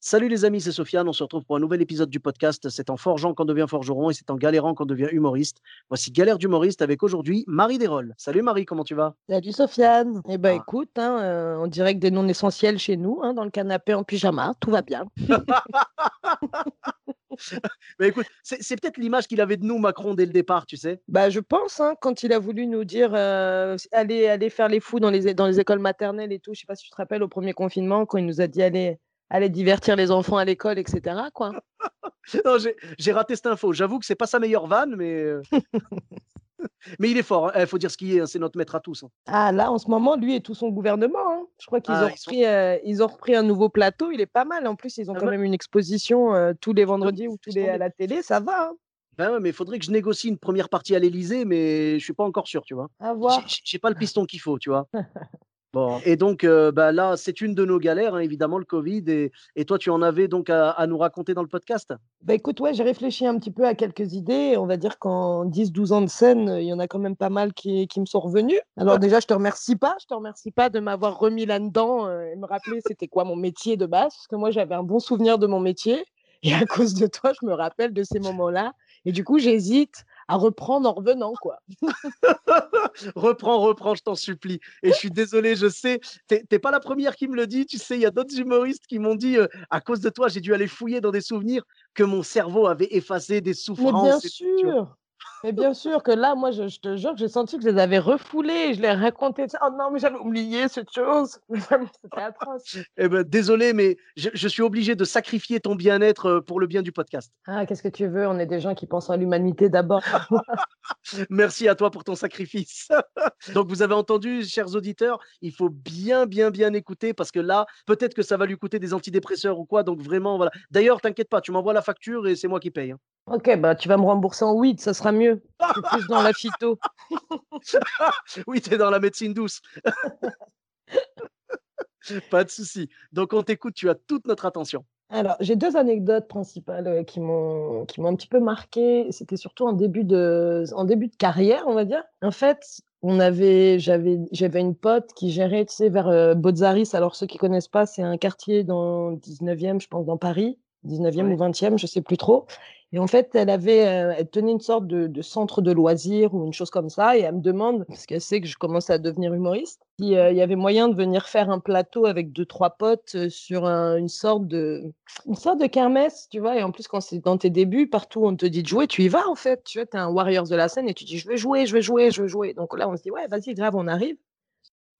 Salut les amis, c'est Sofiane. On se retrouve pour un nouvel épisode du podcast. C'est en forgeant qu'on devient forgeron et c'est en galérant qu'on devient humoriste. Voici Galère d'humoriste avec aujourd'hui Marie Desrolles. Salut Marie, comment tu vas? Salut Sofiane. Eh ben Ah. écoute, hein, euh, on dirait que des non essentiels chez nous, hein, dans le canapé en pyjama, tout va bien. Mais écoute, c'est peut-être l'image qu'il avait de nous, Macron, dès le départ, tu sais. Bah je pense, hein, quand il a voulu nous dire euh, allez, allez faire les fous dans les, dans les écoles maternelles et tout, je sais pas si tu te rappelles au premier confinement, quand il nous a dit allez, allez divertir les enfants à l'école, etc. Quoi. Non, j'ai raté cette info. J'avoue que c'est pas sa meilleure vanne, mais, euh, mais il est fort. Il faut dire ce qu'il est. hein, C'est notre maître à tous. hein. Ah là, en ce moment, lui et tout son gouvernement, hein, je crois qu'ils Ah, ont, ils sont- repris, euh, ils ont repris un nouveau plateau, il est pas mal. En plus, ils ont Ah quand ouais. même une exposition euh, tous les vendredis ou tous les à la télé, ça va. hein. Ben ouais, mais il faudrait que je négocie une première partie à l'Elysée, mais je suis pas encore sûr, tu vois. À voir. J'ai pas le piston qu'il faut, tu vois. Bon, et donc euh, bah, là, c'est une de nos galères, hein, évidemment, le Covid. Et, et toi, tu en avais donc à, à nous raconter dans le podcast? Bah écoute, ouais, j'ai réfléchi un petit peu à quelques idées. On va dire qu'en 10-12 ans de scène, il y en a quand même pas mal qui, qui me sont revenus. Alors déjà, je te remercie pas. Je te remercie pas de m'avoir remis là-dedans euh, et me rappeler c'était quoi mon métier de base. Parce que moi, j'avais un bon souvenir de mon métier. Et à cause de toi, je me rappelle de ces moments-là. Et du coup, j'hésite à reprendre en revenant, quoi. Reprends, reprends, je t'en supplie. Et je suis désolé, je sais, t'es pas la première qui me le dit. Tu sais, il y a d'autres humoristes qui m'ont dit, euh, à cause de toi, j'ai dû aller fouiller dans des souvenirs que mon cerveau avait effacé des Mais souffrances. bien sûr. Mais bien sûr que là, moi, je, je te jure que j'ai senti que je les avais refoulés. Je les racontais. Oh non, mais j'avais oublié cette chose. C'était atroce. Eh ben, désolé, mais je, je suis obligé de sacrifier ton bien-être euh, pour le bien du podcast. Ah, qu'est-ce que tu veux? On est des gens qui pensent à l'humanité d'abord. Merci à toi pour ton sacrifice. Donc, vous avez entendu, chers auditeurs, il faut bien, bien, bien écouter parce que là, peut-être que ça va lui coûter des antidépresseurs ou quoi. Donc, vraiment, voilà. D'ailleurs, t'inquiète pas, tu m'envoies la facture et c'est moi qui paye. hein. Ok, bah tu vas me rembourser en weed, ça sera mieux. Je suis plus dans la phyto. Oui, t'es dans la médecine douce. pas de souci. Donc, on t'écoute, tu as toute notre attention. Alors, j'ai deux anecdotes principales euh, qui m'ont qui m'ont un petit peu marqué. C'était surtout en début de en début de carrière, on va dire. En fait, on avait j'avais j'avais une pote qui gérait, tu sais, vers euh, Botzaris. Alors ceux qui connaissent pas, c'est un quartier dans le 19e, je pense, dans Paris, 19e Ouais. ou 20e, je sais plus trop. Et en fait, elle avait, euh, tenait une sorte de, centre de loisirs ou une chose comme ça. Et elle me demande, parce qu'elle sait que je commence à devenir humoriste, s'il y avait moyen de venir faire un plateau avec deux, trois potes euh, sur un- une sorte de, une sorte de kermesse, tu vois? Et en plus, quand c'est dans tes débuts, partout on te dit de jouer, tu y vas en fait. Tu vois, t'es un warriors de la scène et tu dis, je veux jouer, je veux jouer, je veux jouer. Donc là, on se dit, ouais, vas-y, grave, on arrive.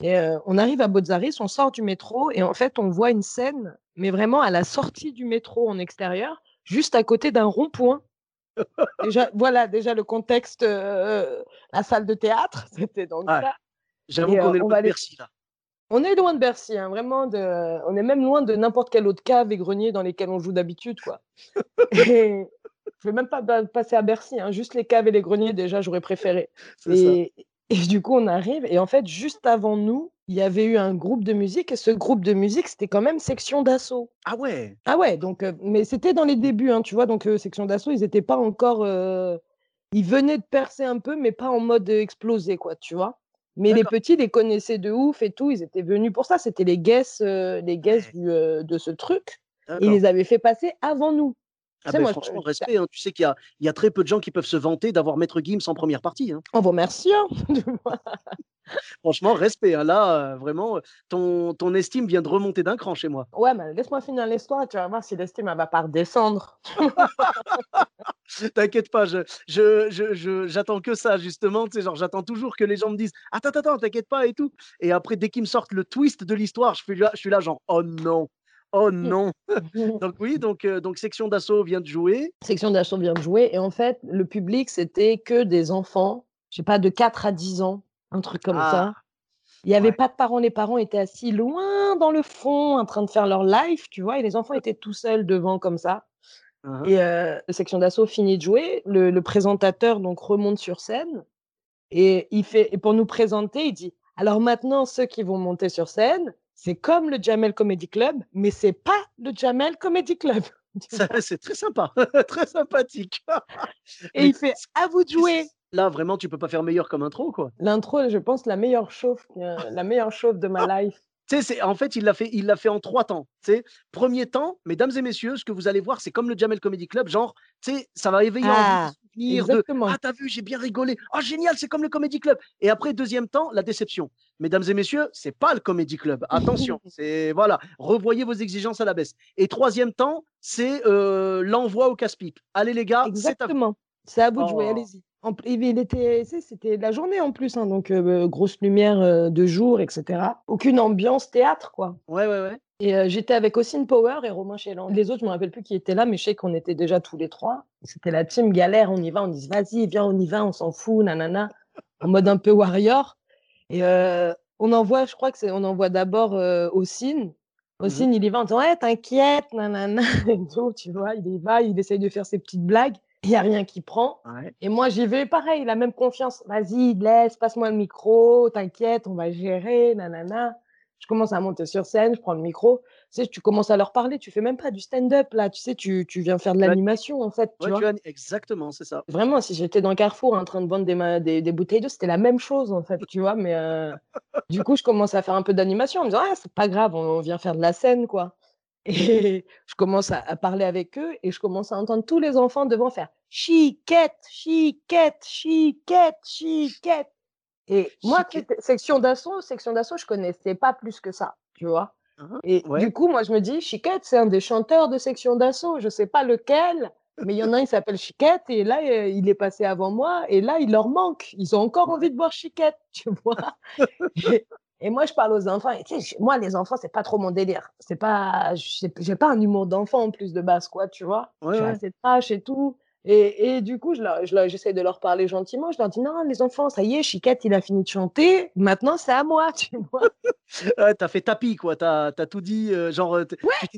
Et euh, on arrive à Botzaris, on sort du métro et en fait, on voit une scène, mais vraiment à la sortie du métro en extérieur, juste à côté d'un rond-point. Déjà, voilà, déjà le contexte, euh, la salle de théâtre, c'était donc ça. J'avoue qu'on est loin de Bercy, là. On est loin de Bercy, hein, vraiment. De... On est même loin de n'importe quelle autre cave et grenier dans lesquels on joue d'habitude, quoi. Et je vais même pas passer à Bercy, hein, juste les caves et les greniers, déjà, j'aurais préféré. Ça. Et du coup, on arrive, et en fait, juste avant nous, il y avait eu un groupe de musique, et ce groupe de musique, c'était quand même section d'assaut. Ah ouais Ah ouais, donc, euh, mais c'était dans les débuts, hein, tu vois, donc euh, section d'assaut, ils n'étaient pas encore. euh, Ils venaient de percer un peu, mais pas en mode explosé, quoi, tu vois. Mais les petits les connaissaient de ouf et tout, ils étaient venus pour ça, c'était les guests, les guests du, de ce truc, ils les avaient fait passer avant nous. Ah ben, moi, franchement, je- respect. hein. Tu sais qu'il y y a très peu de gens qui peuvent se vanter d'avoir Maître Gims en première partie. hein. On vous remercie. hein. Franchement, respect. hein. Là, euh, vraiment, ton, ton estime vient de remonter d'un cran chez moi. ouais, mais laisse-moi finir l'histoire, tu vas voir si l'estime, elle va pas redescendre. T'inquiète pas, je, je, je, je- j'attends que ça, justement. Tu sais, genre, j'attends toujours que les gens me disent Attends, attends, attends, t'inquiète pas et tout. Et après, dès qu'ils me sortent le twist de l'histoire, je suis là, je suis là genre Oh non, oh non. donc, oui, donc, euh, donc section d'assaut vient de jouer. Section d'assaut vient de jouer, et en fait, le public, c'était que des enfants, je sais pas, de 4 à 10 ans, un truc comme Ah. ça. Il y avait Ouais. pas de parents, les parents étaient assis loin dans le fond en train de faire leur live, tu vois? Et les enfants étaient tout seuls devant comme ça hein. et heu, la section d'assaut finit de jouer, le le présentateur donc remonte sur scène et il fait et pour nous présenter, il dit: «Alors maintenant ceux qui vont monter sur scène, c'est comme le Jamel Comedy Club, mais c'est pas le Jamel Comedy Club». C'est très sympa, très sympathique. Et Mais il fait: «À vous de jouer». Là, vraiment, tu peux pas faire meilleur comme intro, quoi. L'intro, je pense la meilleure chauffe, heu, la meilleure chauffe de ma life. Tu sais, c'est en fait, il l'a fait il l'a fait en 3 temps. Tu sais, 1er temps, mesdames et messieurs, ce que vous allez voir, c'est comme le Jamel Comedy Club, genre, tu sais, ça va éveiller en vous Ah! souvenirs de. «Ah, tu as vu, j'ai bien rigolé. Oh génial, c'est comme le Comedy Club» et après 2e temps, la déception. Mesdames et messieurs, c'est pas le Comedy Club. Attention, c'est voilà, revoyez vos exigences à la baisse et 3e temps, c'est, heu, l'envoi au casse-pipe. «Allez les gars, c'est à vous». Exactement. C'est à vous de jouer, Oh. allez-y. En il était c'était la journée en plus, hein, donc heu, grosse lumière, de jour et cetera. Aucune ambiance théâtre, quoi Ouais, ouais, ouais. et j'étais avec Ossine Power et Romain Chélan. Les autres, je me rappelle plus qui étaient là, mais je sais qu'on était déjà tous les 3. C'était la team galère, on y va, on dit: «Vas-y, viens, on y va, on s'en fout, nanana», en mode un peu warrior et on envoie, je crois que c'est on envoie d'abord, Ossine. Mmh mh. Ossine, il y va en disant: «Ouais, t'inquiète, nanana» et tout, tu vois? Il y va, il essaye de faire ses petites blagues. Il y a rien qui prend Ouais. et moi, j'y vais pareil, la même confiance: «Vas-y, laisse, passe-moi le micro, t'inquiète, on va gérer, nanana». Je commence à monter sur scène, je prends le micro. Tu sais, tu commences à leur parler, tu fais même pas du stand-up là, tu sais, tu tu viens faire de l'animation en fait, tu Ouais, vois? tu exactement, c'est ça. Vraiment, si j'étais dans Carrefour en train de vendre des ma des des bouteilles d'eau, c'était la même chose en fait, tu vois? Mais heu, du coup, je commence à faire un peu d'animation en me disant: «Ah, c'est pas grave, on vient faire de la scène, quoi» et je commence à à parler avec eux et je commence à entendre tous les enfants devant faire: «Chiquette, chiquette, chiquette, chiquette» et moi, section d'assaut section d'assaut, je connaissais pas plus que ça, tu vois? Hein. Et Ouais. du coup, moi, je me dis: «Chiquette, c'est un des chanteurs de section d'assaut». Je sais pas lequel, mais il y en a un, il s'appelle Chiquette et là, heu, il est passé avant moi et là, il leur manque. Ils ont encore envie de voir Chiquette, tu vois? Et et moi, je parle aux enfants et tu sais, j moi, les enfants, c'est pas trop mon délire. C'est pas j'ai pas un humour d'enfant en plus de base, quoi, tu vois? Je Ouais, suis ouais. assez trash et tout et et du coup, je leur je leur j'essaie de leur parler gentiment. Je leur dis: «Non, les enfants, ça y est, Chiquette, il a fini de chanter. Maintenant, c'est à moi», tu vois? Ouais, tu as fait tapis, quoi. Tu as tout dit, heu, genre, dit: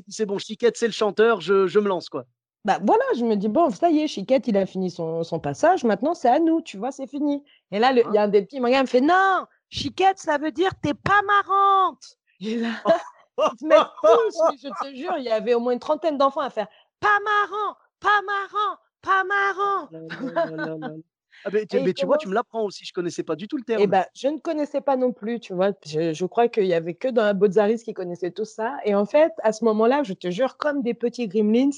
«C'est bon, Chiquette, c'est le chanteur, je je me lance, quoi». Bah, voilà, je me dis: «Bon, ça y est, Chiquette, il a fini son son passage, maintenant c'est à nous, tu vois? C'est fini» et là, le il y Hein? a un des petits, il me fait: «Non, Chiquette, ça veut dire tu es pas marrante» et là, ils se mettent tous, mais je te jure, il y avait au moins une trentaine d'enfants à faire: «Pas marrant, pas marrant, pas marrant». Ah tu mais tu vois, tu me l'apprends aussi, je connaissais pas du tout le et terme. bah, je ne connaissais pas non plus, tu vois? Je je crois qu'il y avait que dans la Bozzaris qui connaissaient tous ça et en fait, à ce moment-là, je te jure, comme des petits gremlins,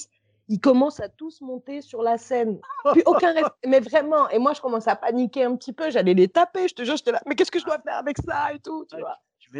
ils commencent à tous monter sur la scène. Plus aucun res mais vraiment et moi, je commence à paniquer un petit peu, j'allais les taper, je te jure, j'étais là: «Mais qu'est-ce que je dois faire avec ça et tout?» tu Ouais, vois?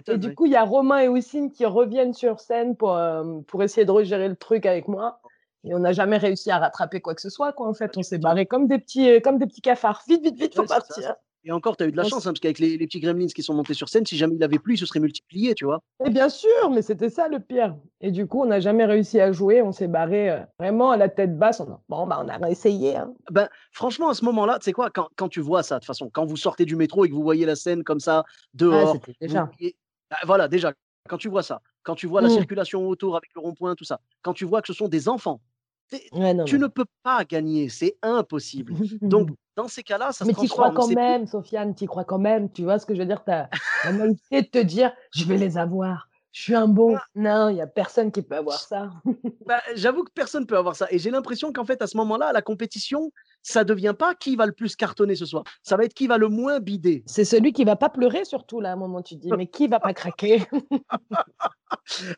Et du coup, il y a Romain et Houssine qui reviennent sur scène pour, hem, pour essayer de regérer le truc avec moi et on n'a jamais réussi à rattraper quoi que ce soit, quoi, en fait. On s'est barrés comme des petits, heu, comme des petits cafards. «Vite, vite, vite, faut Ouais, partir!» Et encore, tu as eu de la chance, hein, parce qu'avec les les petits gremlins qui sont montés sur scène, si jamais il avait plu, ils se seraient multipliés, tu vois? Et bien sûr, mais c'était ça le pire et du coup, on n'a jamais réussi à jouer, on s'est barrés, heu, vraiment à la tête basse, on a bon, bah, on a réessayé, hein. Ben, franchement, à ce moment-là, tu sais quoi? Quand quand tu vois ça, de toute façon, quand vous sortez du métro et que vous voyez la scène comme ça, Ah, dehors, déjà voyez bah, voilà, déjà, quand tu vois ça, quand tu vois la Mmh. circulation autour avec le rond-point, tout ça, quand tu vois que ce sont des enfants, Ouais, non, tu non. ne peux pas gagner, c'est impossible. Donc dans ces cas-là, ça se Mais tu crois quand plus même, Sofiane, tu crois quand même, tu vois ce que je veux dire? Tu as la naïveté de te dire: «Je vais les avoir, je suis un bon». Ah! Non, il y a personne qui peut avoir ça. Bah, j'avoue que personne peut avoir ça et j'ai l'impression qu'en fait, à ce moment-là, la compétition, ça devient pas qui va le plus cartonner ce soir, ça va être qui va le moins bider. C'est celui qui va pas pleurer surtout là, à un moment, tu dis: «Mais qui va pas craquer?»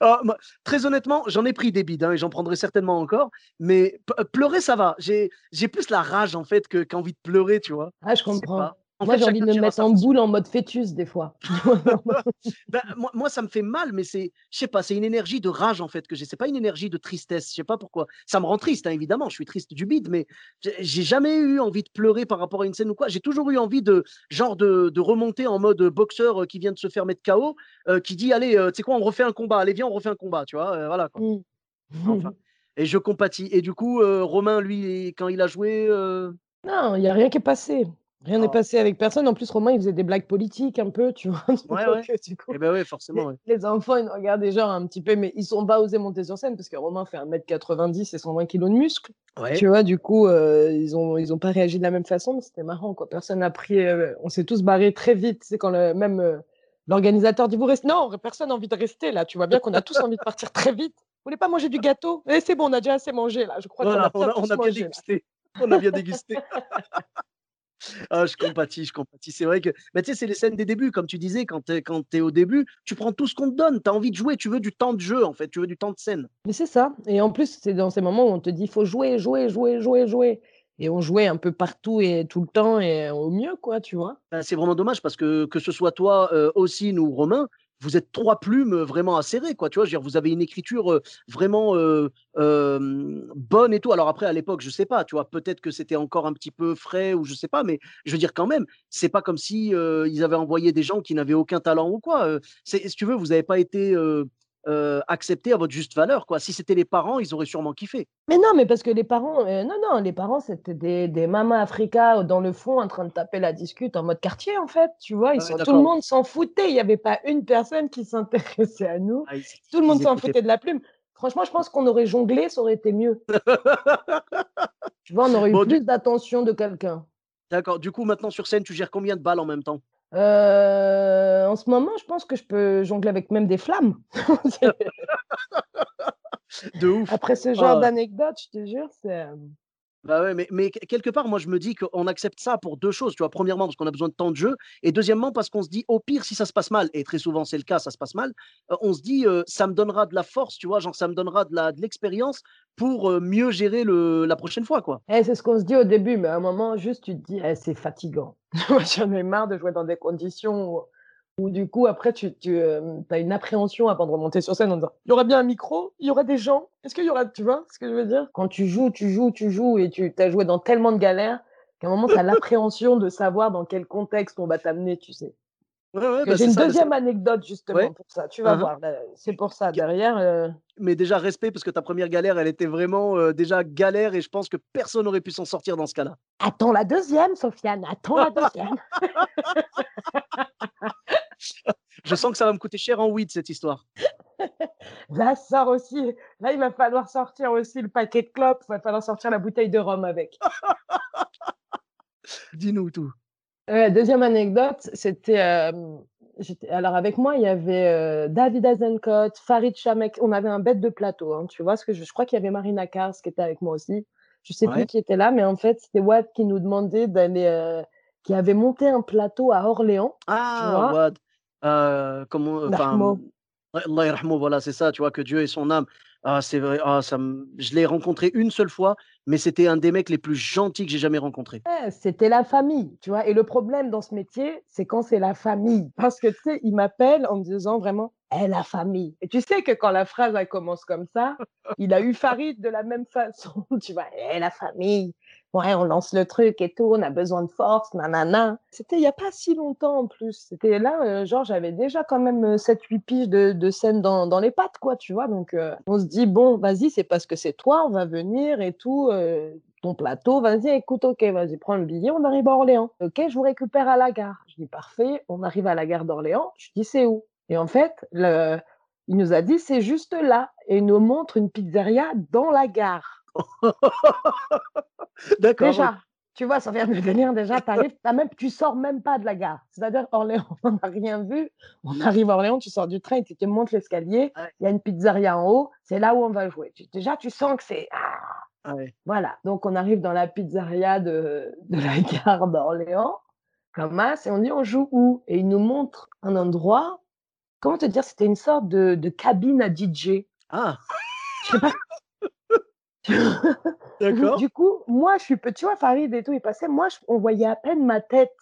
Ah, moi, très honnêtement, j'en ai pris des bides, hein, et j'en prendrai certainement encore, mais pleurer, ça va. J'ai plus la rage, en fait, que qu'envie de pleurer, tu vois? Ah, je comprends. En Moi, fait, j'ai envie de me mettre en boule en mode fœtus des fois. Bah, moi moi, ça me fait mal, mais c'est je sais pas, c'est une énergie de rage, en fait, que j'ai. C'est pas une énergie de tristesse, je sais pas pourquoi. Ça me rend triste, hein, évidemment, je suis triste du bide, mais j'ai jamais eu envie de pleurer par rapport à une scène ou quoi. J'ai toujours eu envie de genre de de remonter en mode, boxeur, heu, qui vient de se faire mettre KO, heu, qui dit: «Allez, heu, tu sais quoi? On refait un combat. Allez, viens, on refait un combat», tu vois? Heu, voilà, quoi. Mmh. Enfin et je compatis et du coup, Romain, lui, quand il a joué, Non, il y a rien qui est passé. Rien n'est passé avec personne. En plus, Romain, il faisait des blagues politiques un peu, tu vois. Ouais, ouais. Eh ben ouais, forcément. Les, enfants, ils regardaient genre un petit peu, mais ils sont pas osés monter sur scène parce que Romain fait 1m90 et 120 kg de muscles. Tu vois, du coup, euh, ils ont ils ont pas réagi de la même façon, mais c'était marrant, quoi. Personne n'a pris. Euh, on s'est tous barrés très vite. C'est quand le, même euh, l'organisateur dit vous restez. Non, personne n'a envie de rester là. Tu vois bien qu'on a tous envie de partir très vite. Vous voulez pas manger du gâteau? Eh, c'est bon, on a déjà assez mangé là. Je crois qu'on a, on a, bien dégusté. On a bien dégusté. Ah, je compatis, je compatis. C'est vrai que, mais tu sais, c'est les scènes des débuts, comme tu disais, quand tu es, au début, tu prends tout ce qu'on te donne. Tu as envie de jouer, tu veux du temps de jeu, en fait, tu veux du temps de scène. Mais c'est ça. Et en plus, c'est dans ces moments où on te dit, il faut jouer, jouer, jouer, jouer, jouer. Et on jouait un peu partout et tout le temps et au mieux, quoi, tu vois. Bah, c'est vraiment dommage parce que que ce soit toi euh, aussi, nous, Romain, vous êtes trois plumes vraiment acérées, quoi. Tu vois, dire, vous avez une écriture vraiment bonne et tout. Alors après, à l'époque, je sais pas, tu vois, peut-être que c'était encore un petit peu frais ou je sais pas, mais je veux dire quand même, c'est pas comme si ils avaient envoyé des gens qui n'avaient aucun talent ou quoi. si tu veux, vous n'avez pas été euh, accepté à votre juste valeur. Quoi. Si c'était les parents, ils auraient sûrement kiffé. Mais non, mais parce que les parents, euh, non, non, les parents, c'était des, des mamas africains dans le fond en train de taper la discute en mode quartier, en fait. Tu vois, ils sont, tout le monde s'en foutait. Il n'y avait pas une personne qui s'intéressait à nous. Ah, tout le monde s'en foutait de la plume. Franchement, je pense qu'on aurait jonglé, ça aurait été mieux. tu vois, on aurait eu plus d'attention de quelqu'un. D'accord. Du coup, maintenant sur scène, tu gères combien de balles en même temps? Euh, en ce moment, je pense que je peux jongler avec même des flammes. De ouf. Après ce genre ah. d'anecdote, je te jure, c'est. Bah mais, quelque part, moi, je me dis qu'on accepte ça pour deux choses. Tu vois, premièrement, parce qu'on a besoin de temps de jeu, et deuxièmement, parce qu'on se dit, au pire, si ça se passe mal, et très souvent c'est le cas, ça se passe mal, euh, on se dit, ça me donnera de la force, tu vois, genre, ça me donnera de l'expérience pour mieux gérer le, la prochaine fois, quoi. Eh, c'est ce qu'on se dit au début, mais à un moment, juste, tu te dis, eh, c'est fatigant. J'en ai marre de jouer dans des conditions du coup, après, tu, tu as une appréhension avant de remonter sur scène en disant, il y aura bien un micro, il y aura des gens, est-ce qu'il y aura, tu vois ce que je veux dire? Quand tu joues, tu joues, tu joues, et tu as joué dans tellement de galères qu'à un moment, tu as l'appréhension de savoir dans quel contexte on va t'amener, tu sais. Bah, j'ai une deuxième anecdote justement pour ça. Tu vas uh-huh. voir, c'est pour ça derrière. Euh Mais déjà respect parce que ta première galère, elle était vraiment euh, déjà galère et je pense que personne n'aurait pu s'en sortir dans ce cas-là. Attends la deuxième, Sofiane. Attends la deuxième. je sens que ça va me coûter cher en weed cette histoire. Là, sort aussi. Là, il va falloir sortir aussi le paquet de clopes. Il va falloir sortir la bouteille de rhum avec. Dis-nous tout deuxième anecdote, c'était. alors, avec moi, il y avait David Azencott, Farid Chamek. On avait un bête de plateau. Hein, tu vois, ce que je, crois qu'il y avait Marina Kars qui était avec moi aussi. Je sais plus qui était là, mais en fait, c'était Wad qui nous demandait d'aller. qui avait monté un plateau à Orléans. Ah, Wad. comment. Enfin, Allah voilà, c'est ça, tu vois, que Dieu ait son âme. Ah, c'est vrai, ah, ça je l'ai rencontré une seule fois, mais c'était un des mecs les plus gentils que j'ai jamais rencontré. c'était la famille, tu vois. Et le problème dans ce métier, c'est quand c'est la famille. Parce que, tu sais, il m'appelle en me disant vraiment, eh, la famille. Et tu sais que quand la phrase, elle commence comme ça, il a eu Farid de la même façon, tu vois, eh, la famille ouais, on lance le truc et tout, on a besoin de force, nanana. C'était il n'y a pas si longtemps en plus. C'était là, euh, genre, j'avais déjà quand même 7-8 euh, piges de, de scène dans, dans, les pattes, quoi, tu vois. Donc, euh, on se dit, bon, vas-y, c'est parce que c'est toi, on va venir et tout. ton plateau, vas-y, écoute, ok, vas-y, prends le billet, on arrive à Orléans. Ok, je vous récupère à la gare. Je dis, parfait, on arrive à la gare d'Orléans. Je dis, c'est où? Et en fait, il nous a dit, c'est juste là. Et il nous montre une pizzeria dans la gare. D'accord. Déjà, tu vois, ça vient de venir déjà, t'arrives, as même, tu sors même pas de la gare. C'est-à-dire, Orléans, on n'a rien vu. On arrive à Orléans, tu sors du train, tu te montes l'escalier, il y a une pizzeria en haut, c'est là où on va jouer. déjà, tu sens que c'est. Ah, ah voilà. Donc, on arrive dans la pizzeria de, de la gare d'Orléans, comme ça, et on dit, on joue où? Et il nous montre un endroit, comment te dire, c'était une sorte de, de cabine à DJ. Ah Je sais pas D'accord. Du coup, moi, je suis petit, tu vois, Farid et tout, il passait, moi, on voyait à peine ma tête.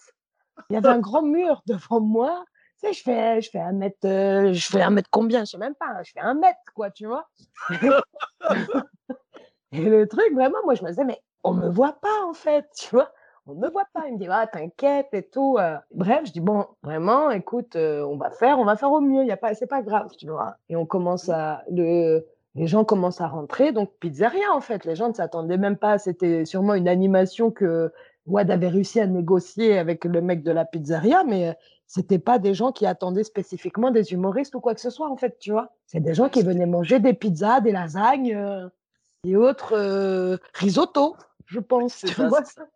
Il y avait un grand mur devant moi. Tu sais, je fais, je fais un mètre, euh, je fais un mètre combien, je sais même pas, je fais un mètre, quoi, tu vois. et le truc, vraiment, moi, je me disais, mais on me voit pas, en fait, tu vois. On me voit pas. Il me dit, ah, t'inquiète et tout. Euh. Bref, je dis, bon, vraiment, écoute, euh, on va faire, on va faire au mieux. Il y a pas, c'est pas grave, tu vois. Et on commence à, le, les gens commencent à rentrer, donc pizzeria en fait. Les gens ne s'attendaient même pas. C'était sûrement une animation que Wad avait réussi à négocier avec le mec de la pizzeria, mais euh, c'était pas des gens qui attendaient spécifiquement des humoristes ou quoi que ce soit, en fait, tu vois. C'est des gens qui venaient manger des pizzas, des lasagnes euh, et autres euh, risotto, je pense. Tu ça, vois ça.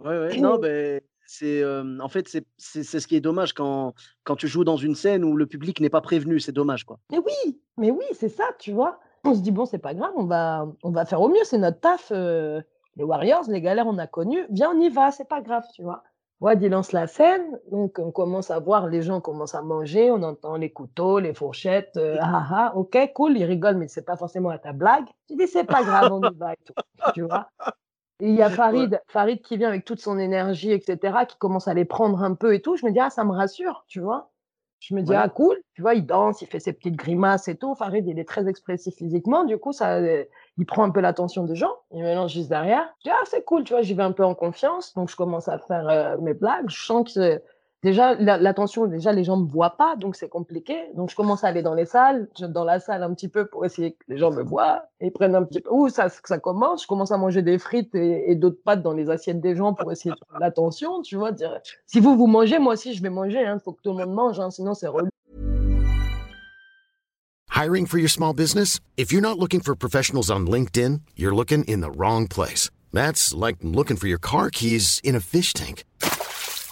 Ouais, ouais, non, ben, c'est, hem, en fait, c'est ce qui est dommage quand quand tu joues dans une scène où le public n'est pas prévenu, c'est dommage, quoi. Mais oui, mais oui, c'est ça, tu vois. On se dit, bon, c'est pas grave, on va, on va faire au mieux, c'est notre taf. euh, les Warriors, les galères, on a connu. Viens, on y va, c'est pas grave, tu vois. Wad, il lance la scène, donc on commence à voir les gens commencent à manger, on entend les couteaux, les fourchettes, euh, ah ah, ok, cool, ils rigolent, mais c'est pas forcément à ta blague. Tu dis, c'est pas grave, on y va et tout, tu vois. Il y a. Farid, Farid qui vient avec toute son énergie, etc., qui commence à les prendre un peu et tout. Je me dis, ah, ça me rassure, tu vois. Je me dis, ah, cool, tu vois, il danse, il fait ses petites grimaces et tout. Farid, il est très expressif physiquement, du coup, ça, euh, il prend un peu l'attention des gens, il me lance juste derrière. Je dis, ah, c'est cool, tu vois, j'y vais un peu en confiance. Donc, je commence à faire euh, mes blagues. Je sens que déjà, la- l'attention, déjà, les gens me voient pas, donc c'est compliqué. Donc, je commence à aller dans les salles, dans la salle un petit peu pour essayer que les gens me voient et prennent un petit peu. Ouh, ça, commence. Je commence à manger des frites et, d'autres pâtes dans les assiettes des gens pour essayer de prendre l'attention, tu vois. Dire, si vous, vous mangez, moi aussi, je vais manger. Il faut que tout le monde mange, hein, sinon c'est relou. Hiring for your small business? If you're not looking for professionals on LinkedIn, you're looking in the wrong place. That's like looking for your car keys in a fish tank.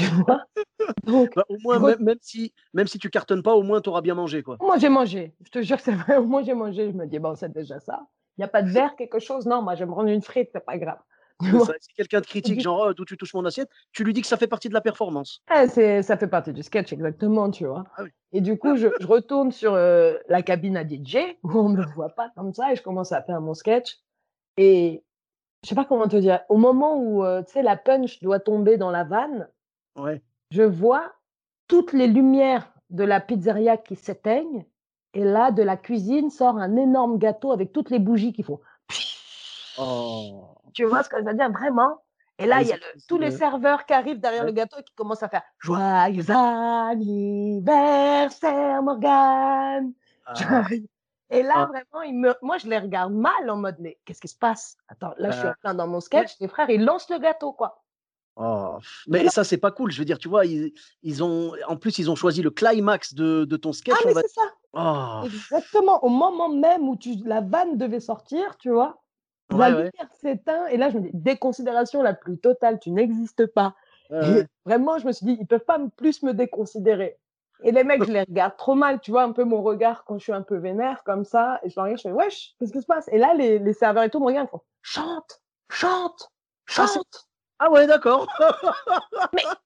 Tu vois Donc, Bah, au moins, même même si même si tu cartonnes pas, au moins, tu auras bien mangé, quoi. moi, j'ai mangé. Je te jure que c'est vrai. Moi, j'ai mangé. Je me dis, bon, c'est déjà ça. Il n'y a pas de verre, quelque chose? Non, moi, je vais me prendre une frite, c'est pas grave. Ça. Si quelqu'un te critique, genre: «Oh, d'où tu touches mon assiette», tu lui dis que ça fait partie de la performance. C'est, ça fait partie du sketch, exactement, tu vois. Ah oui. Et du coup, je, je retourne sur euh, la cabine à DJ, où on ne me voit pas comme ça, et je commence à faire mon sketch. Et je sais pas comment te dire, au moment où, euh, tu sais, la punch doit tomber dans la vanne, Ouais. je vois toutes les lumières de la pizzeria qui s'éteignent, et là, de la cuisine sort un énorme gâteau avec toutes les bougies qui font. Oh. Tu vois ce que je veux dire, vraiment? Et là, Ah, il y a le- tous les serveurs qui arrivent derrière Ouais. le gâteau et qui commencent à faire Joyeux anniversaire, Morgane Ah. Et là, Ah. vraiment, il me... moi, je les regarde mal en mode Mais qu'est-ce qui se passe Attends, là, je suis en plein dans mon sketch. Les frères, ils lancent le gâteau, quoi. Oh, mais ça, c'est pas cool. Je veux dire, tu vois, ils, ils ont, en plus, ils ont choisi le climax de, de ton sketch. Ah, mais va... c'est ça Oh, Exactement. Au moment même où tu... la vanne devait sortir, tu vois, la ouais, ouais, lumière s'éteint. Et là, je me dis Déconsidération la plus totale, tu n'existes pas. ouais, Et ouais. vraiment, je me suis dit, ils peuvent pas plus me déconsidérer. Et les mecs, je les regarde trop mal, tu vois, un peu mon regard quand je suis un peu vénère, comme ça. Et je leur regarde, je fais, wesh, qu'est-ce qui se passe? Et là, les, les serveurs et tout me regardent, ils font, chante, chante, Ah, chante. Ah ouais, d'accord.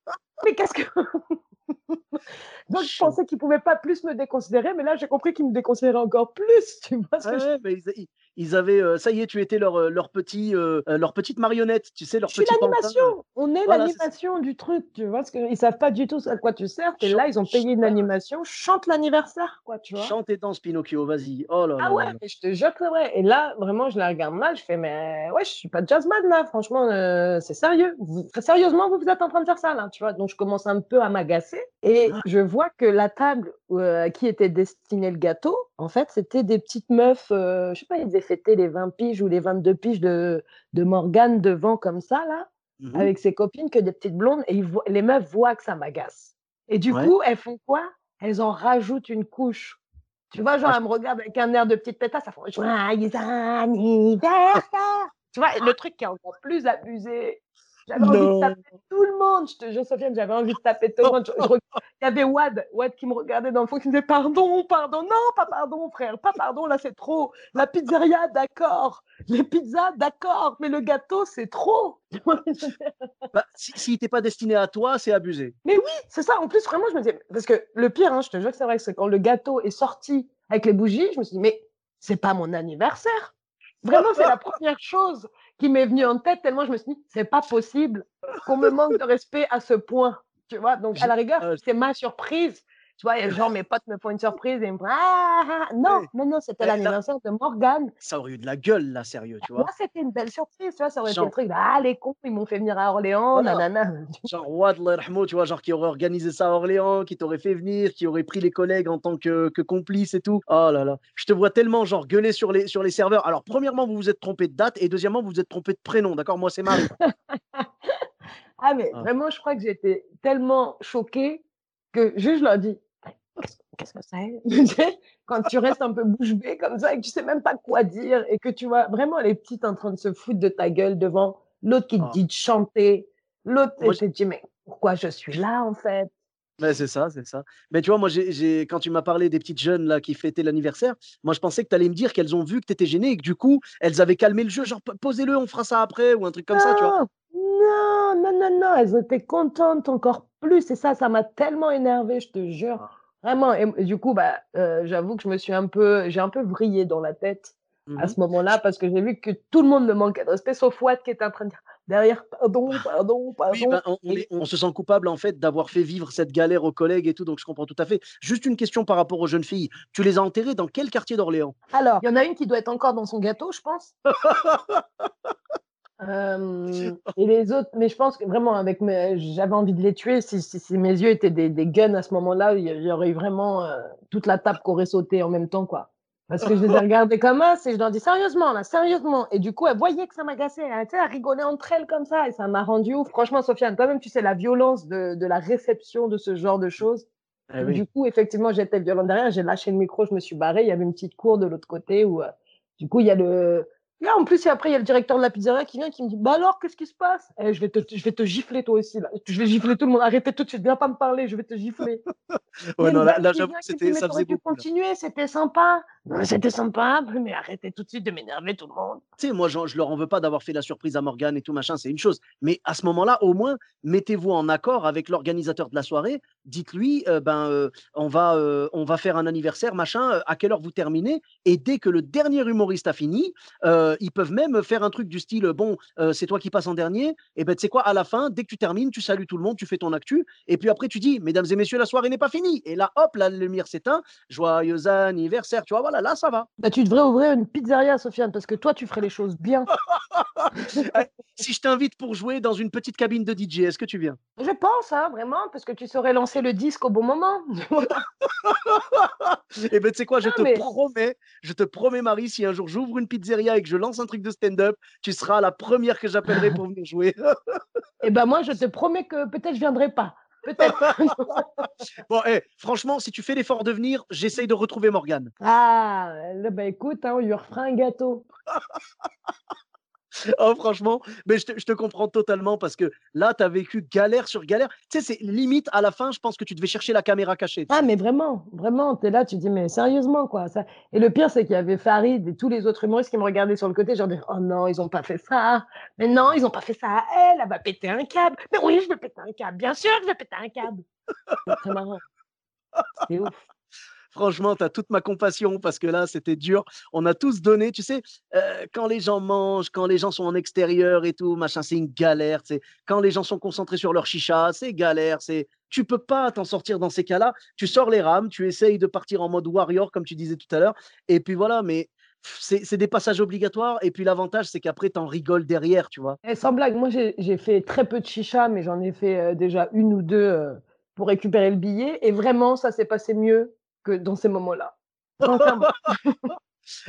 Mais qu'est-ce que. Donc, je pensais qu'ils pouvaient pas plus me déconsidérer, mais là, j'ai compris qu'ils me déconsidéraient encore plus, tu vois ce que Ouais, je mais ils, ils- avaient, euh, ça y est, tu étais leur, euh, leur petit, euh, leur petite marionnette, tu sais, leur Je petit pantin. l'animation. On est Voilà, c'est l'animation du truc, tu vois. Parce qu'ils savent pas du tout à quoi tu sers. Et Chante- là, ils ont payé une ouais. animation. Chante l'anniversaire, quoi, tu vois. Chante et danse, Pinocchio, vas-y. Oh là là. Ah ouais, là mais je te jure que c'est vrai. Et là, vraiment, je la regarde mal. Je fais, mais ouais, je suis pas jazzman là. Franchement, euh, c'est sérieux. Vous- très sérieusement, vous, vous êtes en train de faire ça là, tu vois. Donc, je commence un peu à m'agacer. Et Ah. je vois que la table à qui était destiné le gâteau, en fait, c'était des petites meufs. euh, je sais pas, ils devaient fêter les 20 piges ou les 22 piges de, de Morgane devant comme ça là Mhm. avec ses copines que des petites blondes et ils les meufs voient que ça m'agace. Et du Ouais. coup, elles font quoi? Elles en rajoutent une couche. Tu vois, genre, Ah, elles me regardent avec un air de petite pétasse, ça fait Joyeux anniversaire Tu vois, le truc qui est encore plus abusé. J'avais envie de taper tout le monde, je te jure, Sofiane, j'avais envie de taper tout le monde. Il y avait Wad, Wad qui me regardait dans le fond, qui me disait Pardon, pardon, non, pas pardon, frère, pas pardon, là c'est trop. La pizzeria, d'accord. Les pizzas, d'accord, mais le gâteau, c'est trop. Bah, si, s'il n'était pas destiné à toi, c'est abusé. mais oui, c'est ça. En plus, vraiment, je me disais, parce que le pire, hein, je te jure que c'est vrai, c'est quand le gâteau est sorti avec les bougies, je me suis dit, mais c'est pas mon anniversaire. Vraiment, c'est la première chose qui m'est venue en tête, tellement je me suis dit, c'est pas possible qu'on me manque de respect à ce point. Tu vois, donc à la rigueur, c'est ma surprise Tu vois, genre, mes potes me font une surprise et ils me font Ah, ah, ah». non, Ouais. non, non, c'était l'anniversaire de Morgane. ça aurait eu de la gueule là, sérieux, tu vois? Moi, c'était une belle surprise, tu vois, ça aurait été le Genre truc, ah, les cons, ils m'ont fait venir à Orléans, voilà, nanana. genre Wad Allah yarhamou, tu vois? Genre qui aurait organisé ça à Orléans, qui t'aurait fait venir, qui aurait pris les collègues en tant que que complices et tout. Oh là là, je te vois tellement genre gueuler sur les sur les serveurs. Alors premièrement, vous vous êtes trompé de date et deuxièmement, vous vous êtes trompé de prénom, d'accord? Moi, c'est Marie. Ah, mais Ah. vraiment, je crois que j'étais tellement choquée que juste je leur dis Qu'est-ce que c'est? Quand tu restes un peu bouche bée comme ça et que tu sais même pas quoi dire et que tu vois vraiment les petites en train de se foutre de ta gueule devant l'autre qui te Ah. dit de chanter, l'autre, tu te dis Mais pourquoi je suis là en fait? Ouais, c'est ça, c'est ça. Mais tu vois, moi, j'ai quand tu m'as parlé des petites jeunes là qui fêtaient l'anniversaire, moi je pensais que tu allais me dire qu'elles ont vu que tu étais gêné et que du coup, elles avaient calmé le jeu, genre «Po posez-le, on fera ça après» ou un truc comme ça, tu vois? Non, non, non, non, elles étaient contentes encore plus et ça, ça m'a tellement énervée, je te jure. Vraiment et du coup, bah, heu, j'avoue que je me suis un peu j'ai un peu vrillé dans la tête Mmh à mh. ce moment-là parce que j'ai vu que tout le monde me manquait de respect sauf Watt qui était en train de dire derrière: «Pardon, pardon, Oui, pardon» ben, on on et est on se sent coupable en fait d'avoir fait vivre cette galère aux collègues et tout, donc je comprends tout à fait. Juste une question par rapport aux jeunes filles. Tu les as enterrées dans quel quartier d'Orléans? alors, il y en a une qui doit être encore dans son gâteau, je pense. Hem et les autres mais je pense que vraiment avec mes j'avais envie de les tuer si si si mes yeux étaient des des guns à ce moment-là, il y aurait eu vraiment, heu, toute la table qui aurait sauté en même temps, quoi. Parce que je les ai regardées comme as et je leur dis: «Sérieusement là, sérieusement» et du coup, elles voyaient que ça m'agaçait, hein, tu sais, elles rigolaient entre elles comme ça et ça m'a rendue ouf. Franchement, Sofiane, toi-même, tu sais la violence de de la réception de ce genre de choses. Eh oui. du coup, effectivement, j'étais violente derrière, j'ai lâché le micro, je me suis barrée. Il y avait une petite cour de l'autre côté où, heu, du coup, il y a le là, en plus, et après, il y a le directeur de la pizzeria qui vient, qui me dit: «Bah alors, qu'est-ce qui se passe?» «Eh, je vais te je vais te gifler toi aussi là. Je vais gifler tout le monde. Arrêtez tout de suite, viens pas me parler, je vais te gifler». Ouais, non, là j'avoue que c'était «Mais ça faisait beaucoup continuer, c'était sympa». «Non, mais c'était sympa, mais arrêtez tout de suite de m'énerver tout le monde». Tu sais, moi, j'en je leur en veux pas d'avoir fait la surprise à Morgane et tout machin, c'est une chose. Mais à ce moment-là, au moins, mettez-vous en accord avec l'organisateur de la soirée. Dites-lui, heu, ben, heu, on va, heu, on va faire un anniversaire, machin, à quelle heure vous terminez? Et dès que le dernier humoriste a fini, ils peuvent même faire un truc du style, bon, c'est toi qui passes en dernier et ben, tu sais quoi? À la fin, dès que tu termines, tu salues tout le monde, tu fais ton actu et puis après tu dis: «Mesdames et messieurs, la soirée n'est pas finie» et là, hop, la lumière s'éteint. «Joyeux anniversaire», tu vois? Voilà, là, ça va. Bah, tu devrais ouvrir une pizzeria, Sofiane, parce que toi, tu ferais les choses bien. Eh, si je t'invite pour jouer dans une petite cabine de DJ, est-ce que tu viens? Je pense, hein, vraiment, parce que tu saurais lancer le disque au bon moment. Eh ben, tu sais quoi? Je Non, te mais promets, je te promets Marie, si un jour j'ouvre une pizzeria et que je lance un truc de stand-up, tu seras la première que j'appellerai pour venir jouer. eh ben, moi, je te promets que peut-être je viendrai pas. Peut-être. Bon, eh, franchement, si tu fais l'effort de venir, j'essaye de retrouver Morgane. Ah, bah, écoute, hein, on lui refera un gâteau. Oh franchement, mais je te je te comprends totalement parce que là, tu as vécu galère sur galère. Tu sais, c'est limite à la fin, je pense que tu devais chercher la caméra cachée. Ah, mais vraiment, vraiment, tu es là, tu dis: «Mais sérieusement, quoi?» ça et le pire, c'est qu'il y avait Farid et tous les autres humoristes qui me regardaient sur le côté, genre «Oh non, ils ont pas fait ça. Mais non, ils ont pas fait ça à elle, elle va péter un câble. Mais oui, je vais péter un câble. Bien sûr je vais péter un câble». C'est très marrant. C'est ouf. Franchement, tu as toute ma compassion parce que là, c'était dur. On a tous donné, tu sais, heu, quand les gens mangent, quand les gens sont en extérieur et tout, machin, c'est une galère, tu sais. Quand les gens sont concentrés sur leur chicha, c'est galère, c'est tu peux pas t'en sortir dans ces cas-là. Tu sors les rames, tu essayes de partir en mode warrior comme tu disais tout à l'heure et puis voilà, mais c'est des passages obligatoires et puis l'avantage, c'est qu'après tu en rigoles derrière, tu vois? Et sans blague, moi, j'ai fait très peu de chicha, mais j'en ai fait, heu, déjà 1 ou 2, heu, pour récupérer le billet et vraiment, ça s'est passé mieux que dans ces moments-là.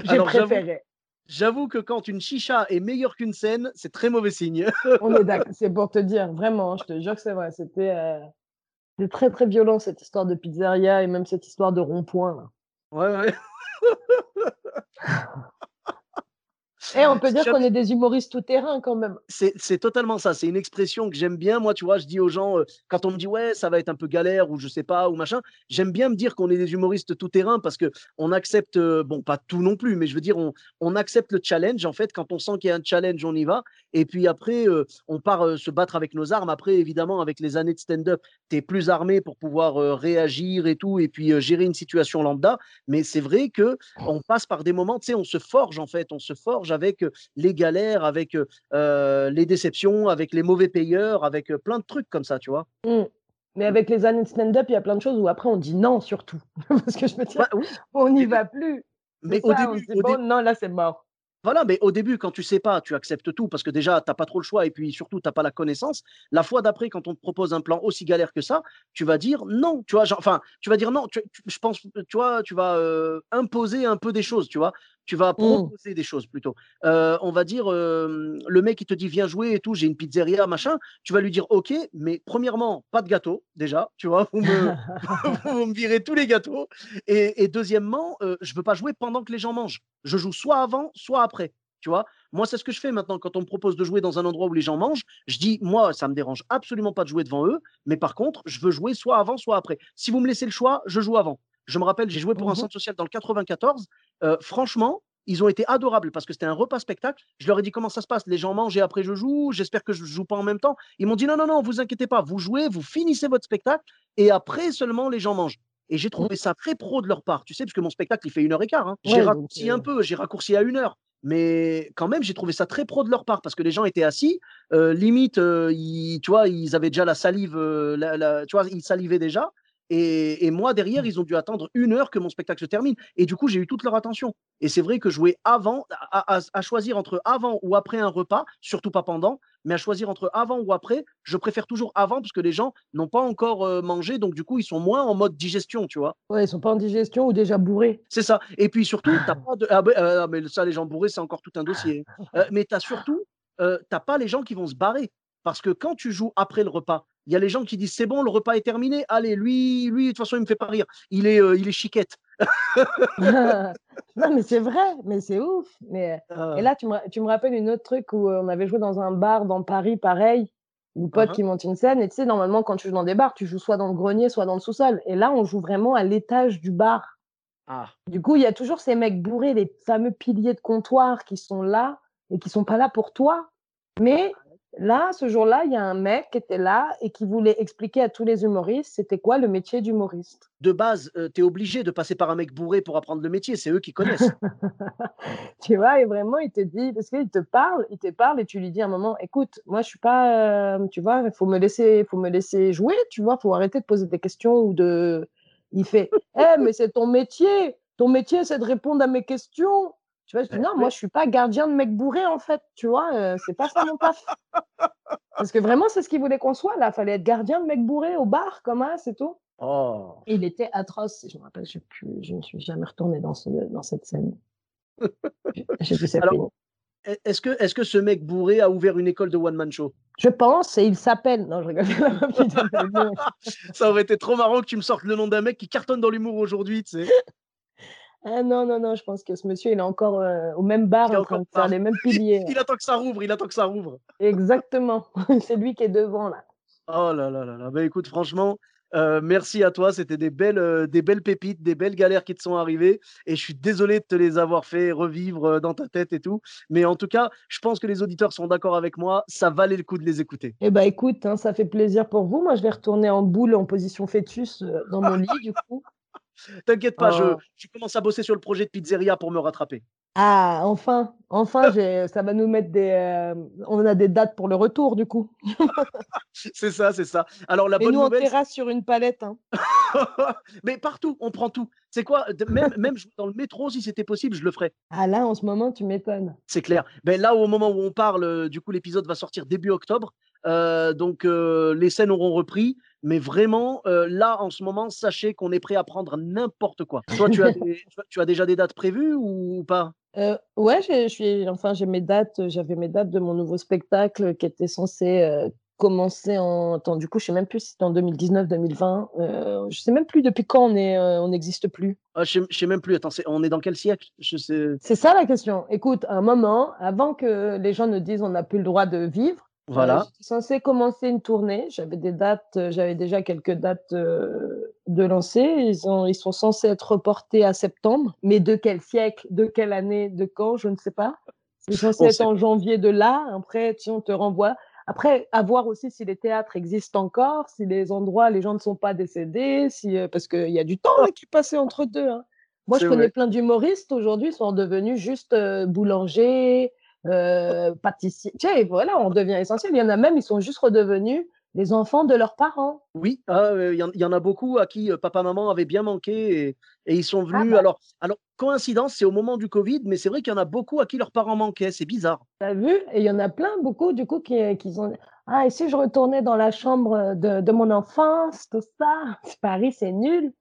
J'ai préféré. j'avoue que quand une chicha est meilleure qu'une scène, c'est très mauvais signe. On est d'accord, c'est pour te dire, vraiment, hein, je te jure que c'est vrai. C'était, heu, c'était très, très violent cette histoire de pizzeria et même cette histoire de rond-point. Ouais, ouais. Et on peut Si dire qu'on est des humoristes tout-terrain quand même. C'est c'est totalement ça, c'est une expression que j'aime bien. Moi, tu vois, je dis aux gens, heu, quand on me dit: «Ouais, ça va être un peu galère» ou je sais pas ou machin, j'aime bien me dire qu'on est des humoristes tout terrain parce qu'on accepte, heu, bon, pas tout non plus, mais je veux dire, on on accepte le challenge, en fait. Quand on sent qu'il y a un challenge, on y va et puis après, on part, se battre avec nos armes. Après, évidemment, avec les années de stand-up, tu es plus armé pour pouvoir, réagir et tout et puis, gérer une situation lambda. Mais c'est vrai qu'on passe par des moments, tu sais, on se forge, en fait, on se forge avec, heu, les galères, avec, heu heu, les déceptions, avec les mauvais payeurs, avec, plein de trucs comme ça, tu vois? Mmh. Mais avec les années de stand-up, il y a plein de choses où après on dit non surtout. Parce que je me dis, oui. on n'y va plus. Mais au ça, on début, se dit, au bon, dé- non, là c'est mort. Voilà, mais au début, quand tu sais pas, tu acceptes tout parce que déjà, tu n'as pas trop le choix et puis surtout, tu n'as pas la connaissance. La fois d'après, quand on te propose un plan aussi galère que ça, tu vas dire non. Tu vois, genre, enfin, tu vas dire non. Tu- tu- je pense, tu vois, tu vas euh, imposer un peu des choses, tu vois. Tu vas proposer des choses plutôt. Euh, on va dire, euh, le mec, il te dit viens jouer et tout, j'ai une pizzeria, machin. Tu vas lui dire ok, mais premièrement, pas de gâteau, déjà, tu vois. Vous me, vous me virez tous les gâteaux. Et, et deuxièmement, euh, je veux pas jouer pendant que les gens mangent. Je joue soit avant, soit après. Tu vois, moi, c'est ce que je fais maintenant quand on me propose de jouer dans un endroit où les gens mangent. Je dis, moi, ça me dérange absolument pas de jouer devant eux, mais par contre, je veux jouer soit avant, soit après. Si vous me laissez le choix, je joue avant. Je me rappelle, j'ai joué pour un Mhm. centre social dans le 94. Euh, franchement, ils ont été adorables parce que c'était un repas spectacle. Je leur ai dit comment ça se passe? Les gens mangent et après je joue? J'espère que je ne joue pas en même temps. Ils m'ont dit non, non, non, vous inquiétez pas. Vous jouez, vous finissez votre spectacle et après seulement les gens mangent. Et j'ai trouvé ça très pro de leur part, tu sais, parce que mon spectacle, il fait une heure et quart. hein. J'ai Ouais, donc, raccourci un peu, j'ai raccourci à une heure. Mais quand même, j'ai trouvé ça très pro de leur part parce que les gens étaient assis. euh, limite, euh, ils, tu vois, ils avaient déjà la salive, euh, la- la- tu vois, ils salivaient déjà. Et, et moi, derrière, ils ont dû attendre une heure que mon spectacle se termine. Et du coup, j'ai eu toute leur attention. Et c'est vrai que jouer avant, à, à- à choisir entre avant ou après un repas, surtout pas pendant, mais à choisir entre avant ou après, je préfère toujours avant parce que les gens n'ont pas encore euh, mangé. Donc, du coup, ils sont moins en mode digestion, tu vois. Ouais, ils sont pas en digestion ou déjà bourrés. C'est ça. Et puis surtout, t'as pas de. Ah, ben, euh, mais ça, les gens bourrés, c'est encore tout un dossier. Euh, mais tu as surtout, euh, t'as pas les gens qui vont se barrer. Parce que quand tu joues après le repas, il y a les gens qui disent c'est bon, le repas est terminé. Allez, lui, lui, de toute façon, il me fait pas rire. Il est, euh, il est chiquette. non, mais c'est vrai, mais c'est ouf. Mais... Euh, Et là, tu me, tu me rappelles une autre truc où euh, on avait joué dans un bar dans Paris, pareil, une pote Mhm. qui monte une scène. Et tu sais, normalement, quand tu joues dans des bars, tu joues soit dans le grenier, soit dans le sous-sol. Et là, on joue vraiment à l'étage du bar. ah, Du coup, il y a toujours ces mecs bourrés, les fameux piliers de comptoir qui sont là et qui sont pas là pour toi. Mais là, ce jour-là, il y a un mec qui était là et qui voulait expliquer à tous les humoristes c'était quoi le métier d'humoriste. de base, tu es obligé de passer par un mec bourré pour apprendre le métier. C'est eux qui connaissent. tu vois, et vraiment, il te dit, parce qu'il te parle, il te parle et tu lui dis à un moment, écoute, moi, je suis pas, euh, tu vois, il faut me laisser, faut me laisser jouer, tu vois, faut arrêter de poser des questions ou de. Il fait, eh, mais c'est ton métier, ton métier, c'est de répondre à mes questions. Tu vois, je dis, non, moi, je suis pas gardien de mec bourré, en fait, tu vois, euh, c'est pas ça mon taf. Parce que vraiment, c'est ce qu'il voulait qu'on soit, là. Fallait être gardien de mec bourré au bar, comme ça, c'est tout. Oh. Il était atroce, je me rappelle, je ne suis jamais retournée dans, ce, dans cette scène. J'ai ça Alors. E- Est-ce que, est que ce mec bourré a ouvert une école de one-man show? Je pense, et il s'appelle. Non, je rigole. Ça aurait été trop marrant que tu me sortes le nom d'un mec qui cartonne dans l'humour aujourd'hui, tu sais. Ah non, non, non, je pense que ce monsieur, il est encore euh, au même bar en train de faire les mêmes piliers. Il attend que ça rouvre, il attend que ça rouvre. Exactement. C'est lui qui est devant, là. Oh là là là là. Bah écoute, franchement, euh, merci à toi. C'était des belles, euh, des belles pépites, des belles galères qui te sont arrivées. Et je suis désolé de te les avoir fait revivre dans ta tête et tout. Mais en tout cas, je pense que les auditeurs sont d'accord avec moi. Ça valait le coup de les écouter. Eh ben écoute, hein, ça fait plaisir pour vous. Moi, je vais retourner en boule en position fœtus dans mon lit, du coup. T'inquiète pas, je, Oh. je commence à bosser sur le projet de pizzeria pour me rattraper. Ah, enfin, enfin, j'ai- ça va nous mettre des. euh, on a des dates pour le retour, du coup. C'est ça, c'est ça. Alors la Et bonne nous, nouvelle, terrasse sur une palette. hein. mais partout, on prend tout. C'est quoi Même, même dans le métro, si c'était possible, je le ferais. Ah là, en ce moment, tu m'étonnes. C'est clair. Ben là, au moment où on parle, euh, du coup, l'épisode va sortir début octobre. Euh, donc, euh, les scènes auront repris. Mais vraiment, euh, là, en ce moment, sachez qu'on est prêt à prendre n'importe quoi. Toi, tu as, des- tu as- tu as déjà des dates prévues ou pas? Euh, ouais, j'ai- je suis, enfin, j'ai mes dates, j'avais mes dates de mon nouveau spectacle qui était censé euh, commencer en. Attends, du coup, je sais même plus si c'était en 2019-2020. Euh, je sais même plus depuis quand on est, on n'existe plus. Ah, Je ne sais même plus. Attends, on est dans quel siècle? Je sais... C'est ça la question. Écoute, à un moment, avant que les gens ne disent on n'a plus le droit de vivre, Voilà. j'étais censée commencer une tournée. J'avais des dates, euh, j'avais déjà quelques dates euh, de lancer. Ils, ont, ils sont censés être reportés à septembre. Mais de quel siècle, de quelle année, de quand, je ne sais pas. C'est censé être en janvier de là. Après, si on te renvoie. Après, à voir aussi si les théâtres existent encore, si les endroits, les gens ne sont pas décédés, si, euh, parce qu'il y a du temps là, qui passait entre deux. hein. Moi, je connais vrai. plein d'humoristes aujourd'hui, sont devenus juste euh, boulangers, euh, pâtissiers. Tu sais, voilà, on devient essentiel. Il y en a même, ils sont juste redevenus les enfants de leurs parents. Oui, ah, il y, en a beaucoup à qui papa, maman avaient bien manqué et, ils sont Ah venus. bah, Alors, alors, coïncidence, c'est au moment du Covid, mais c'est vrai qu'il y en a beaucoup à qui leurs parents manquaient. C'est bizarre. t'as vu? Et il y en a plein, beaucoup, du coup, qui, qui ont Ah, et si je retournais dans la chambre de, de mon enfance, tout ça? Paris, c'est nul.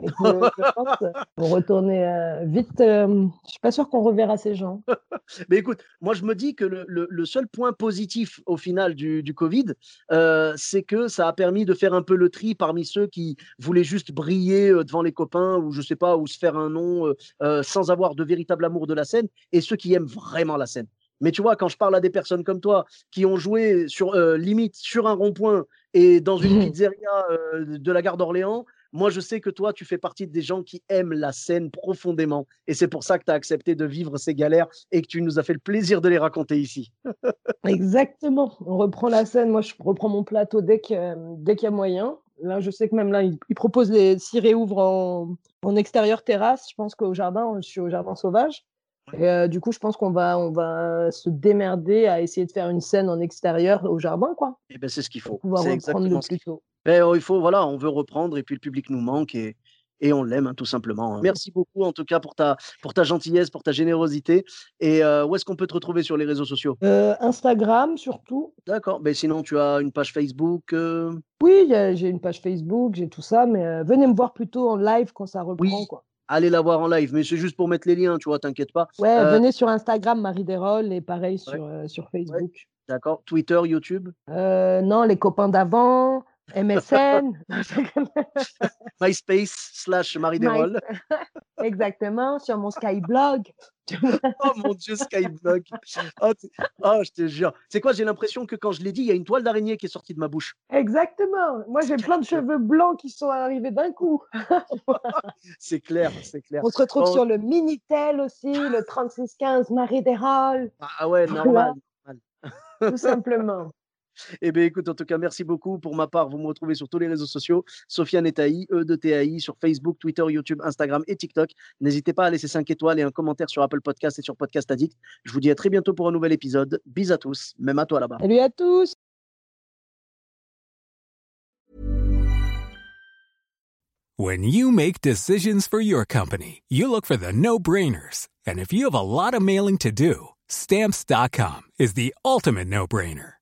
Et que, je pense euh, pour retourner euh, vite, euh, je suis pas sûre qu'on reverra ces gens. Mais écoute, moi je me dis que le, le- le seul point positif au final du, du Covid, euh, c'est que ça a permis de faire un peu le tri parmi ceux qui voulaient juste briller euh, devant les copains ou je sais pas, ou se faire un nom euh, euh, sans avoir de véritable amour de la scène, et ceux qui aiment vraiment la scène. Mais tu vois, quand je parle à des personnes comme toi qui ont joué sur euh, limite sur un rond-point et dans une pizzeria euh, de la gare d'Orléans, moi je sais que toi tu fais partie des gens qui aiment la scène profondément et c'est pour ça que tu as accepté de vivre ces galères et que tu nous as fait le plaisir de les raconter ici. Exactement. On reprend la scène. Moi, je reprends mon plateau dès qu'il y a moyen. Là, je sais que même là, ils, ils proposent les s'ils réouvrent en, en extérieur terrasse. Je pense qu'au jardin, je suis au jardin sauvage. Et euh, du coup, je pense qu'on va, on va se démerder à essayer de faire une scène en extérieur au jardin, quoi, Et ben c'est ce qu'il faut. pour pouvoir C'est le exactement ce qu'il. Ben, oh, il faut, voilà, on veut reprendre et puis le public nous manque et, et on l'aime hein, tout simplement. hein. Merci beaucoup en tout cas pour ta, pour ta gentillesse, pour ta générosité. Et euh, où est-ce qu'on peut te retrouver sur les réseaux sociaux? Euh, Instagram, surtout. D'accord. Ben, sinon, tu as une page Facebook. euh, Oui, j'ai une page Facebook, j'ai tout ça, mais venez me voir plutôt en live quand ça reprend, Oui. quoi. Allez la voir en live, mais c'est juste pour mettre les liens, tu vois, t'inquiète pas. Ouais, Euh, venez sur Instagram, Marie Desrolles, et pareil sur, euh, sur Facebook. D'accord. Twitter, YouTube, Euh, non, les copains d'avant, MSN. MySpace slash Marie Desrolles. Exactement, sur mon Skyblog. Oh mon Dieu, Skyblog. Oh, oh, je te jure. C'est quoi, j'ai l'impression que quand je l'ai dit, il y a une toile d'araignée qui est sortie de ma bouche. Exactement. Moi, j'ai plein de cheveux blancs qui sont arrivés d'un coup. C'est clair, c'est clair. On se retrouve sur le Minitel aussi, le 3615 Marie Desrolles, Ah, ah ouais, Voilà. normal. tout simplement. Eh bien, écoute, en tout cas, merci beaucoup. Pour ma part, vous me retrouvez sur tous les réseaux sociaux. Sofiane Etaï, E de TAI, sur Facebook, Twitter, YouTube, Instagram et TikTok. N'hésitez pas à laisser 5 étoiles et un commentaire sur Apple Podcast et sur Podcast Addict. Je vous dis à très bientôt pour un nouvel épisode. Bis à tous, même à toi là-bas. Salut à tous. When you make decisions for your company, you look for the no brainers. And if you have a lot of mailing to do, stamps.com is the ultimate no brainer.